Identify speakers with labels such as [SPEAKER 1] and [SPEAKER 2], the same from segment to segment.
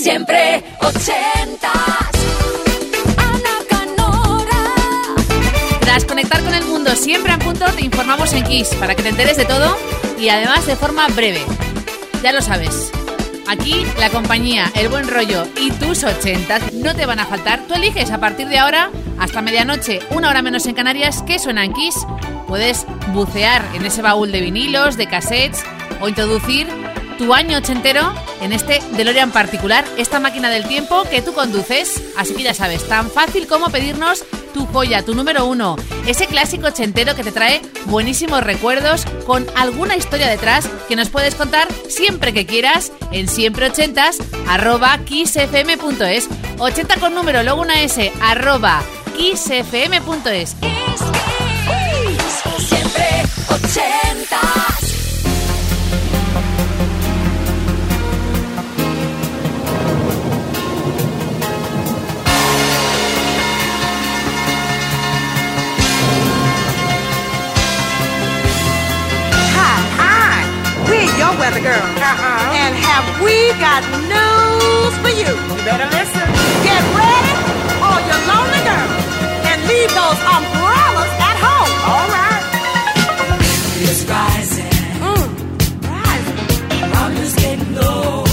[SPEAKER 1] Siempre ochentas. Ana Canora.
[SPEAKER 2] Tras conectar con el mundo siempre a punto, te informamos en Kiss para que te enteres de todo y además de forma breve. Ya lo sabes. Aquí la compañía, el buen rollo y tus ochentas no te van a faltar. Tú eliges a partir de ahora hasta medianoche, una hora menos en Canarias, que suena en Kiss. Puedes bucear en ese baúl de vinilos, de cassettes o introducir tu año ochentero en este DeLorean particular, esta máquina del tiempo que tú conduces. Así que ya sabes, tan fácil como pedirnos tu joya, tu número uno, ese clásico ochentero que te trae buenísimos recuerdos con alguna historia detrás que nos puedes contar siempre que quieras en siempreochentas arroba kissfm.es 80 con número, luego una S, arroba kissfm.es
[SPEAKER 1] Siempre
[SPEAKER 3] 80 We're weather girl. Uh-huh. And have we got news for you? You better listen. Get ready, all you lonely girls, and leave those umbrellas at home. All right.
[SPEAKER 4] It's rising,
[SPEAKER 3] Mm. Rising.
[SPEAKER 4] problems getting low.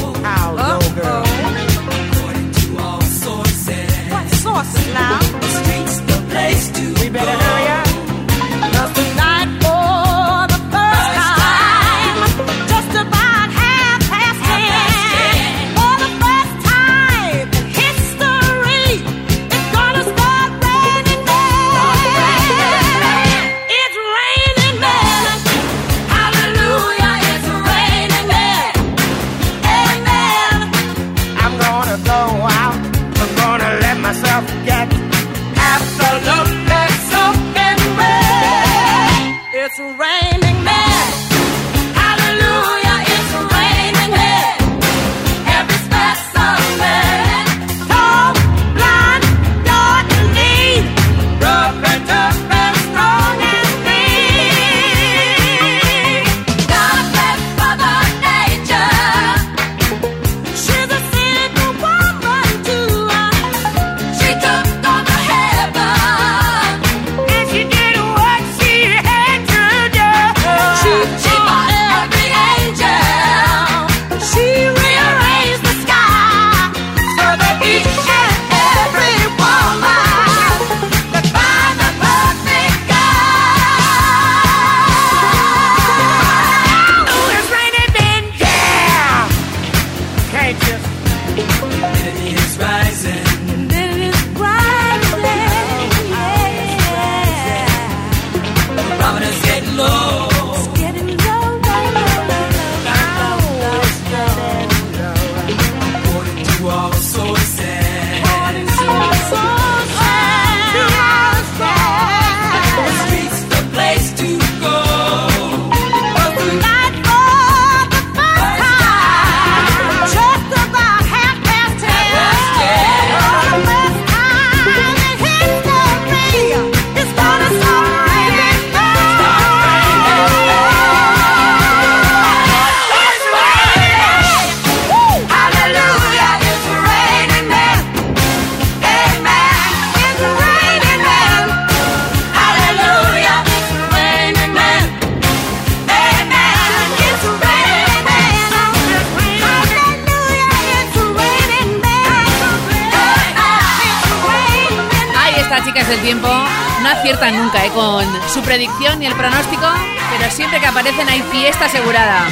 [SPEAKER 2] Su predicción ni el pronóstico, pero siempre que aparecen hay fiesta asegurada.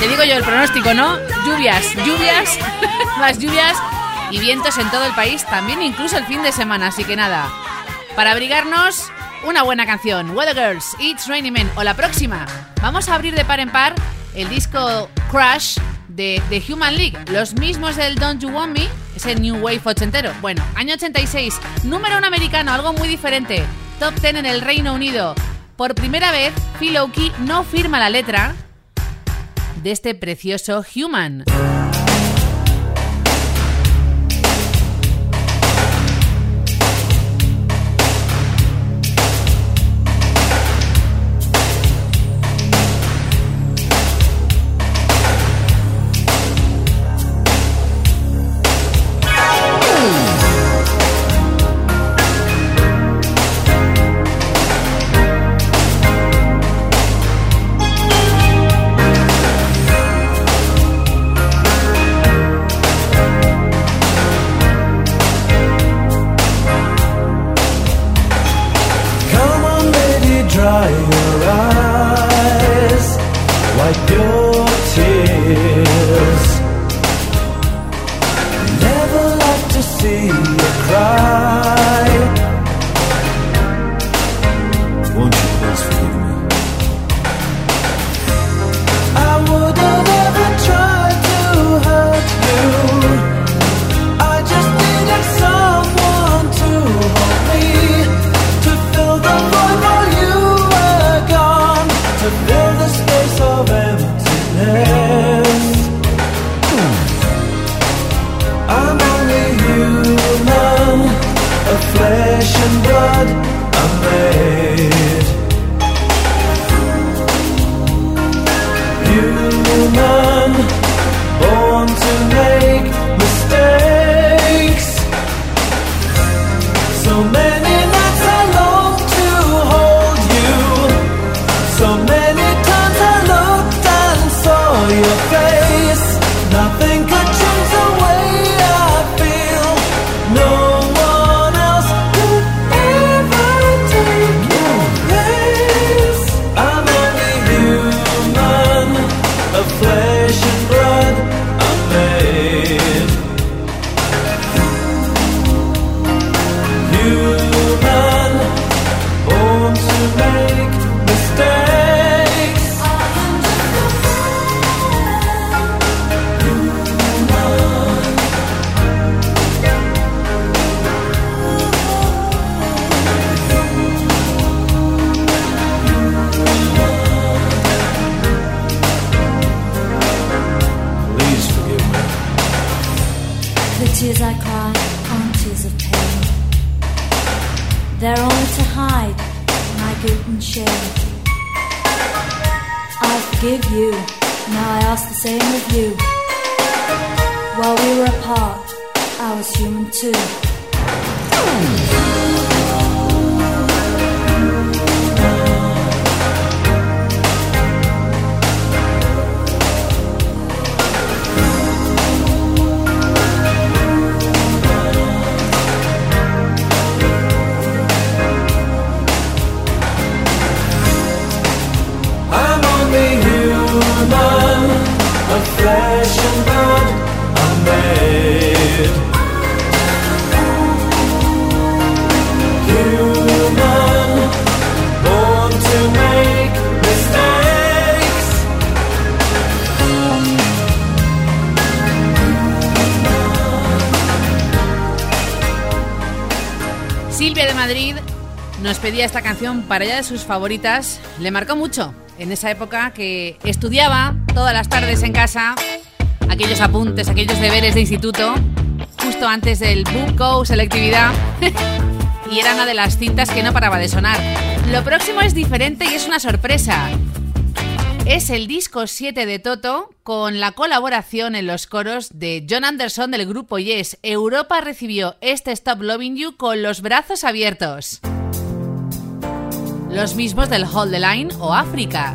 [SPEAKER 2] Te digo yo el pronóstico, ¿no? Lluvias, lluvias, más lluvias y vientos en todo el país, también incluso el fin de semana, así que nada. Para abrigarnos, una buena canción, Weather Girls, It's Raining Men, o la próxima. Vamos a abrir de par en par el disco Crash de The Human League, los mismos del Don't You Want Me, ese New Wave ochentero. Bueno, año 86, número uno americano, algo muy diferente. Top 10 en el Reino Unido. Por primera vez, Phil no firma la letra de este precioso Human. Madrid nos pedía esta canción para ella de sus favoritas. Le marcó mucho en esa época que estudiaba todas las tardes en casa aquellos apuntes, aquellos deberes de instituto, justo antes del book selectividad. y era una de las cintas que no paraba de sonar. Lo próximo es diferente y es una sorpresa. Es el disco 7 de Toto con la colaboración en los coros de John Anderson del grupo Yes. Europa recibió este Stop Loving You con los brazos abiertos. Los mismos del Hold the Line o África.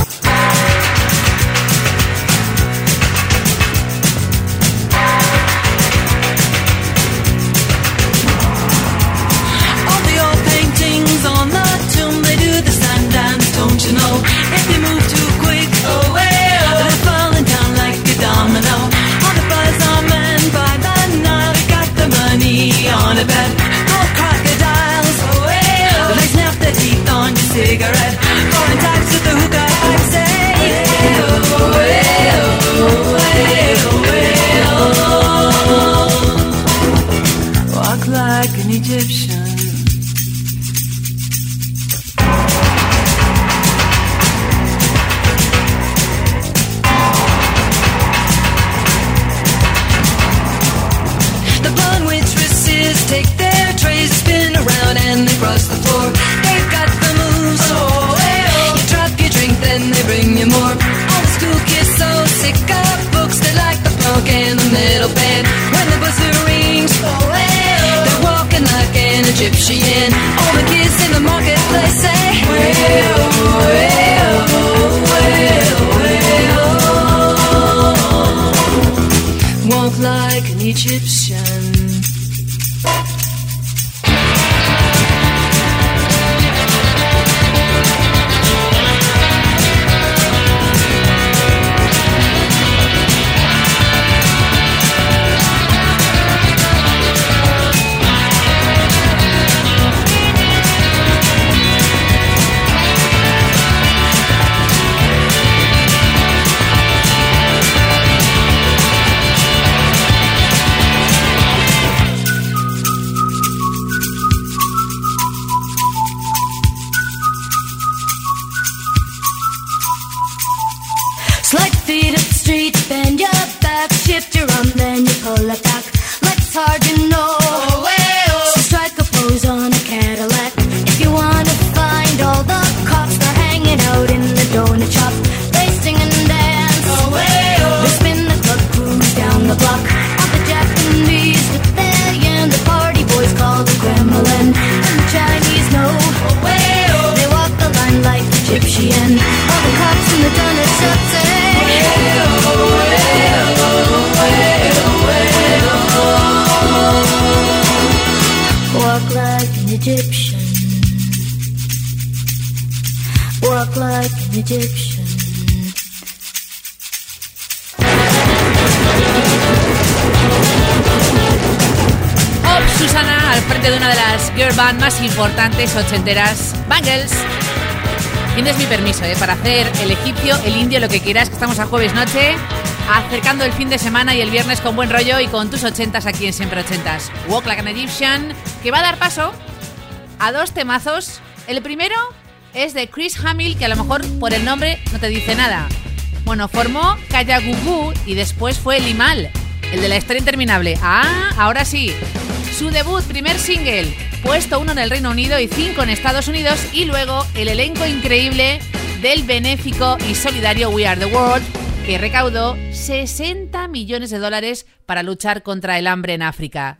[SPEAKER 2] importantes ochenteras, Bangles. Tienes mi permiso ¿eh? para hacer el egipcio, el indio, lo que quieras, que estamos a jueves noche, acercando el fin de semana y el viernes con buen rollo y con tus ochentas aquí en Siempre Ochentas. Walk Like an Egyptian, que va a dar paso a dos temazos. El primero es de Chris Hamill, que a lo mejor por el nombre no te dice nada. Bueno, formó Kayagugu y después fue Limal, el de la historia interminable. Ah, ahora sí. Su debut, primer single, puesto uno en el Reino Unido y cinco en Estados Unidos, y luego el elenco increíble del benéfico y solidario We Are the World, que recaudó 60 millones de dólares para luchar contra el hambre en África.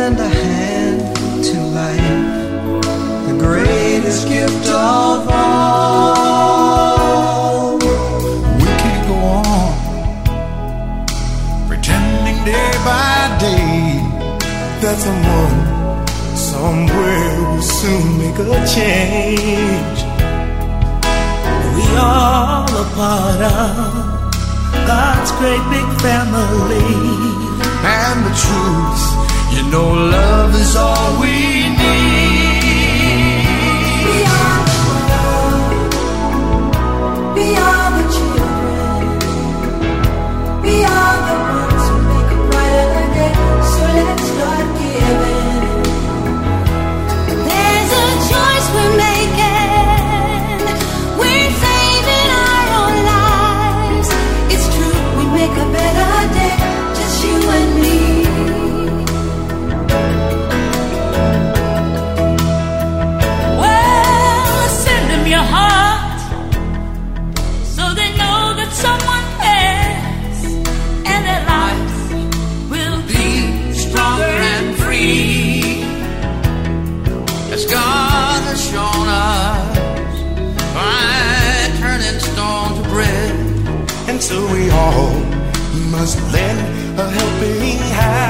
[SPEAKER 5] lend a hand to life, the greatest gift of all. We could go on pretending day by day that someone somewhere will soon make a change. We all a part of God's great big family, and the truth no love is all we need.
[SPEAKER 3] We are the. We are the children. We are the ones who make a brighter day. So let's.
[SPEAKER 5] was lend a helping hand.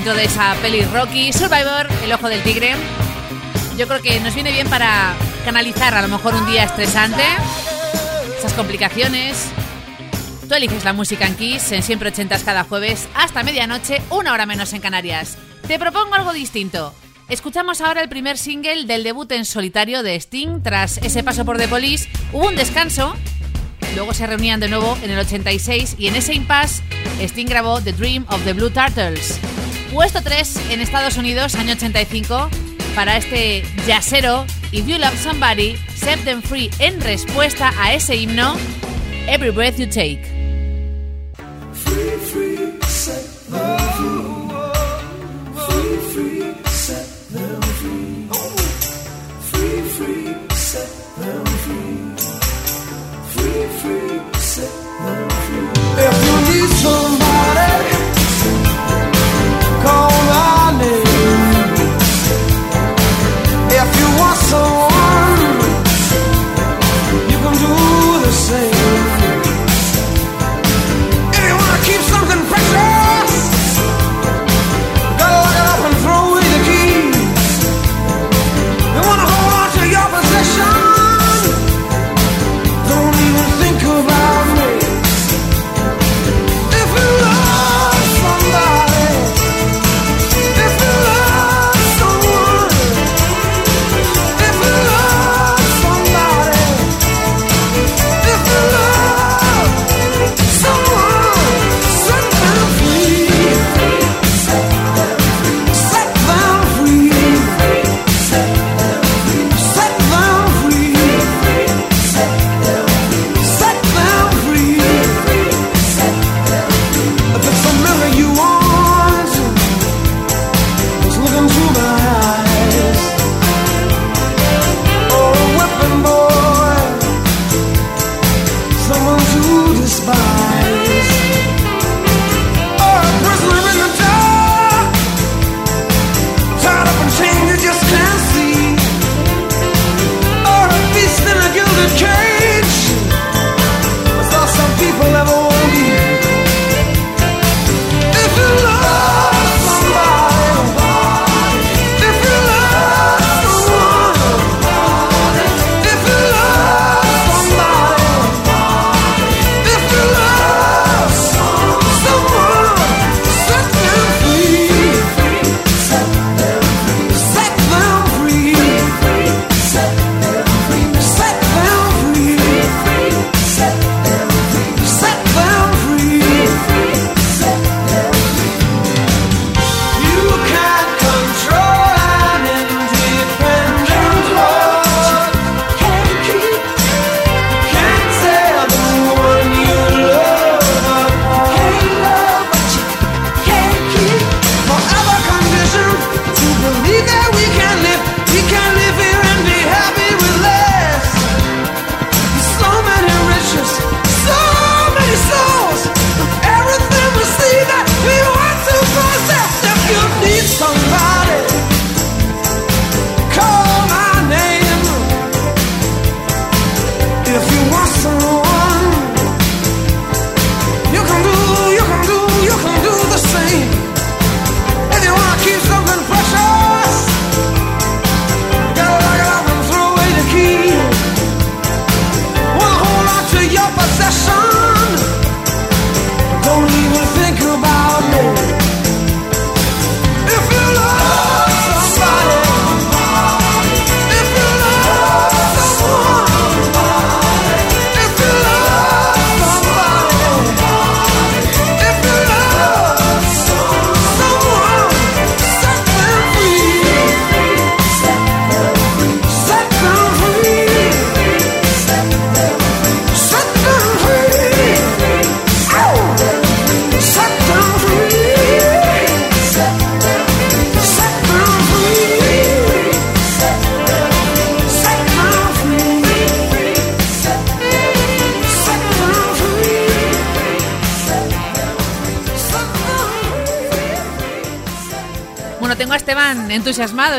[SPEAKER 2] dentro de esa peli Rocky, Survivor, El Ojo del Tigre. Yo creo que nos viene bien para canalizar a lo mejor un día estresante, esas complicaciones. Tú eliges la música en Kiss en siempre ochentas cada jueves hasta medianoche, una hora menos en Canarias. Te propongo algo distinto. Escuchamos ahora el primer single del debut en solitario de Sting. Tras ese paso por The Police, hubo un descanso. Luego se reunían de nuevo en el 86 y en ese impasse, Sting grabó The Dream of the Blue Turtles. Puesto 3 en Estados Unidos, año 85, para este yacero If You Love Somebody, Set Them Free en respuesta a ese himno Every Breath You Take.
[SPEAKER 6] Free, free, set them free.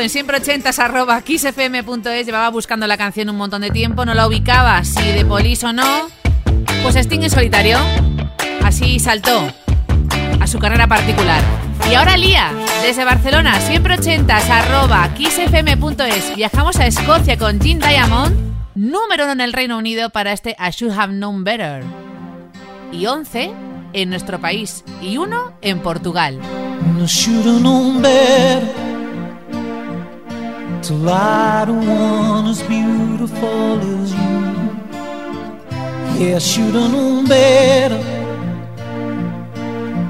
[SPEAKER 2] saben, siempre 80s arroba kissfm.es. Llevaba buscando la canción un montón de tiempo, no la ubicaba si de polis o no. Pues Sting en solitario. Así saltó a su carrera particular. Y ahora Lía, desde Barcelona, siempre ochentas arroba kissfm.es. Viajamos a Escocia con Gene Diamond, número uno en el Reino Unido para este I Should Have Known Better. Y 11 en nuestro país y uno en Portugal.
[SPEAKER 6] To I don't as beautiful as you. Yeah, I should've known better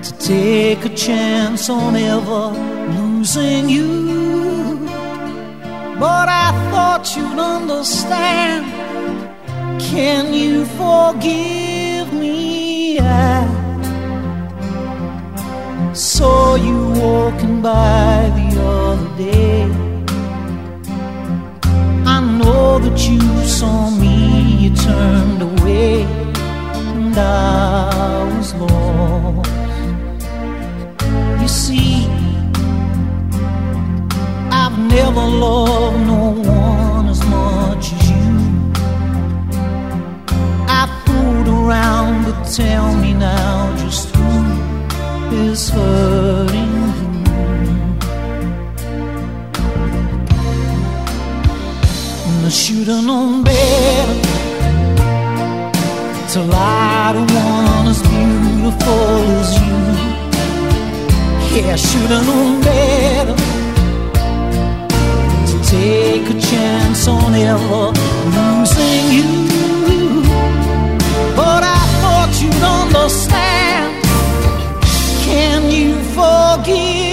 [SPEAKER 6] to take a chance on ever losing you. But I thought you'd understand. Can you forgive me? I saw you walking by the other day know that you saw me, you turned away, and I was lost. You see, I've never loved no one as much as you. I
[SPEAKER 7] fooled around, but tell me now just who is hurting. I should've known better to lie to one as beautiful as you. Yeah, I should've known better to take a chance on ever losing you. But I thought you'd understand. Can you forgive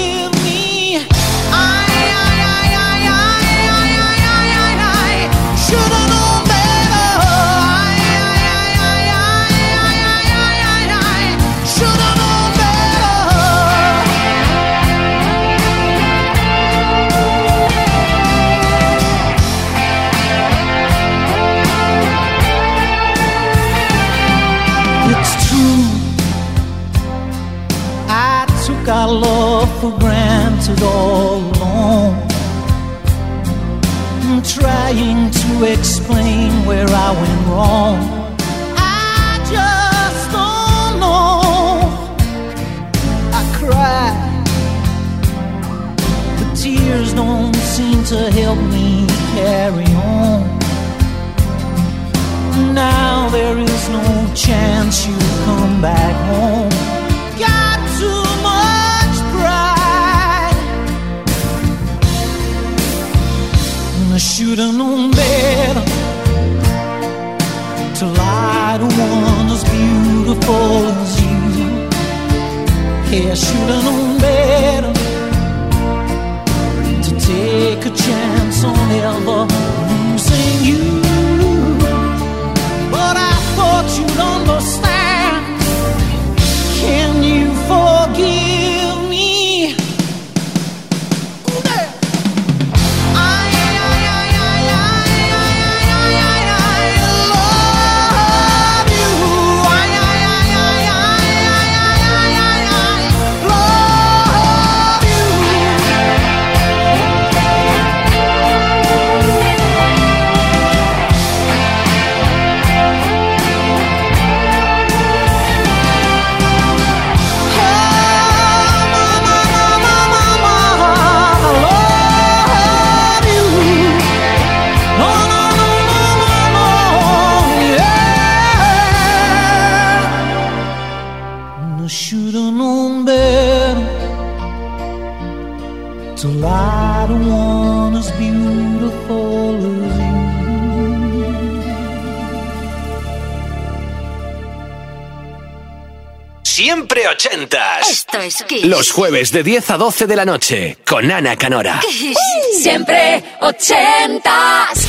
[SPEAKER 8] ochentas.
[SPEAKER 1] Esto es Kiss.
[SPEAKER 8] Los jueves de 10 a 12 de la noche con Ana Canora.
[SPEAKER 1] Kiss. Siempre ochentas.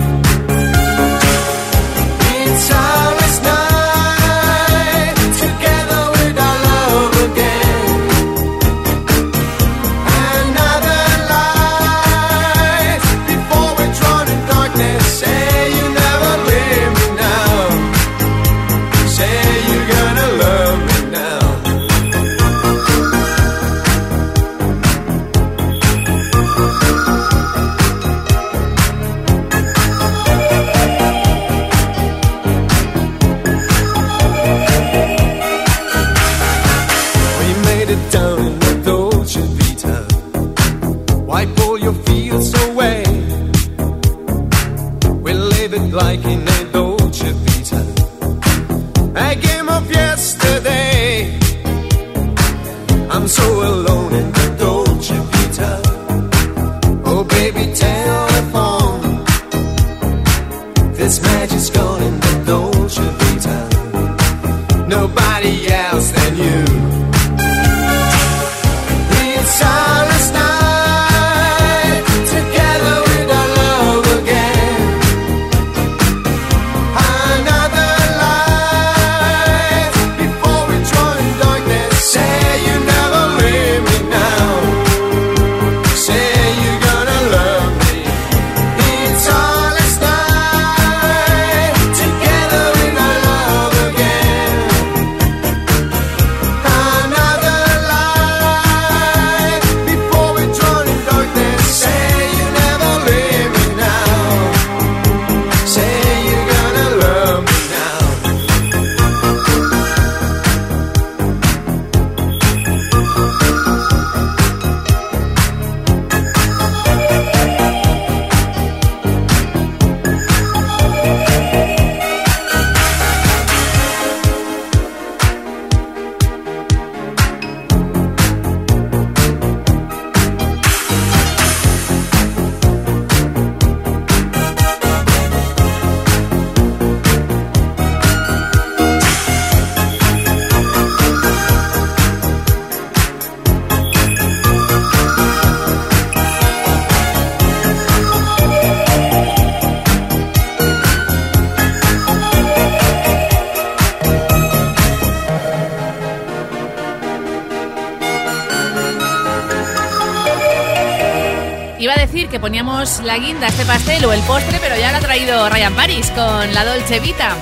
[SPEAKER 2] La guinda este pastel o el postre, pero ya lo ha traído Ryan Paris con la Dolce Vita.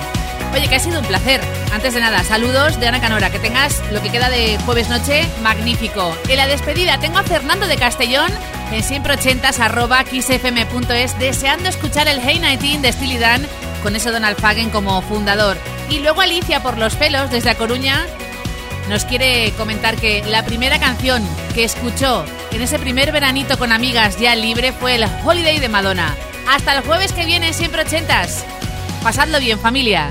[SPEAKER 2] Oye, que ha sido un placer. Antes de nada, saludos de Ana Canora. Que tengas lo que queda de jueves noche magnífico. En la despedida tengo a Fernando de Castellón en siempre ochentas arroba kissfm.es deseando escuchar el Hey 19 de Steely Dan con ese Donald Fagen como fundador. Y luego Alicia por los pelos desde A Coruña nos quiere comentar que la primera canción que escuchó en ese primer veranito con amigas ya libre fue el Holiday de Madonna. Hasta el jueves que viene, siempre ochentas. Pasadlo bien, familia.